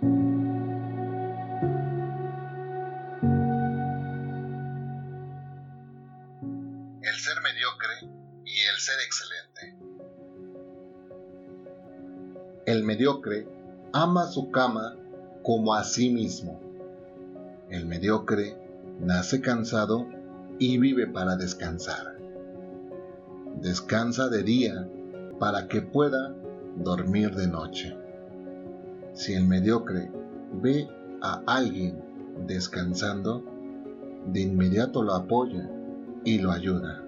El ser mediocre y el ser excelente. El mediocre ama su cama como a sí mismo. El mediocre nace cansado y vive para descansar. Descansa de día para que pueda dormir de noche. Si el mediocre ve a alguien descansando, de inmediato lo apoya y lo ayuda.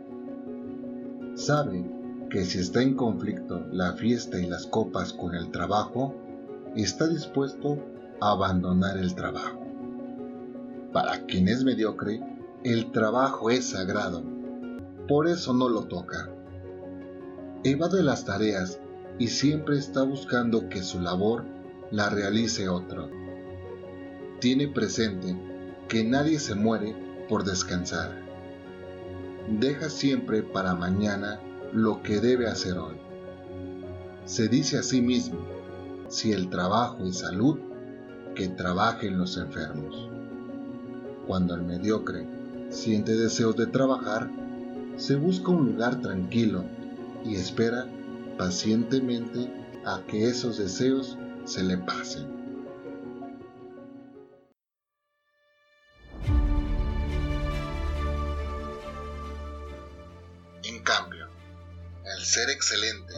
Sabe que si está en conflicto la fiesta y las copas con el trabajo, está dispuesto a abandonar el trabajo. Para quien es mediocre, el trabajo es sagrado, por eso no lo toca. Evade las tareas y siempre está buscando que su labor la realice otro. Tiene presente que nadie se muere por descansar. Deja siempre para mañana lo que debe hacer hoy. Se dice a sí mismo, si el trabajo es salud, que trabajen los enfermos. Cuando el mediocre siente deseos de trabajar, se busca un lugar tranquilo y espera pacientemente a que esos deseos se le pasen. En cambio, el ser excelente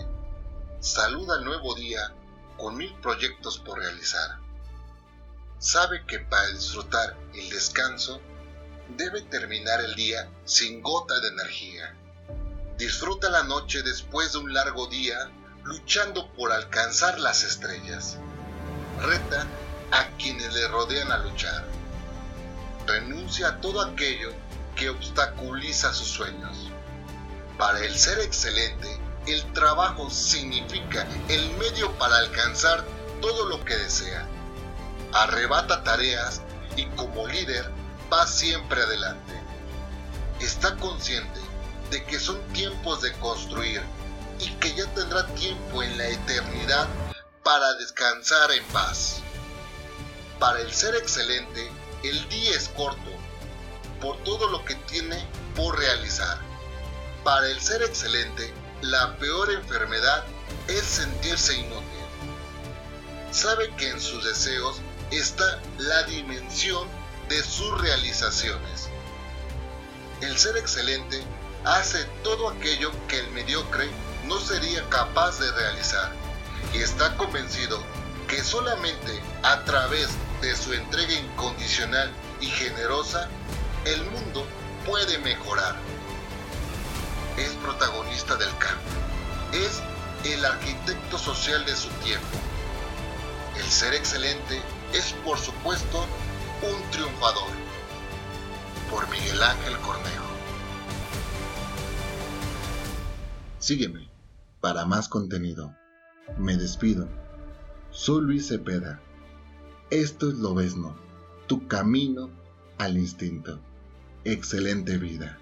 saluda el nuevo día con mil proyectos por realizar. Sabe que para disfrutar el descanso debe terminar el día sin gota de energía Disfruta la noche después de un largo día luchando por alcanzar las estrellas. Reta a quienes le rodean a luchar. Renuncia a todo aquello que obstaculiza sus sueños. Para el ser excelente, el trabajo significa el medio para alcanzar todo lo que desea. Arrebata tareas y como líder va siempre adelante. Está consciente de que son tiempos de construir y que ya tendrá tiempo en la eternidad para descansar en paz. Para el ser excelente, el día es corto por todo lo que tiene por realizar. Para el ser excelente, la peor enfermedad es sentirse inútil. Sabe que en sus deseos está la dimensión de sus realizaciones. El ser excelente hace todo aquello que el mediocre no sería capaz de realizar y está convencido que solamente a través de su entrega incondicional y generosa el mundo puede mejorar. Es protagonista del cambio. Es el arquitecto social de su tiempo. El ser excelente es por supuesto un triunfador. Por Miguel Ángel Cornejo. Sígueme para más contenido. Me despido. Soy Luis Cepeda. Esto es Lobesno, tu camino al instinto. Excelente vida.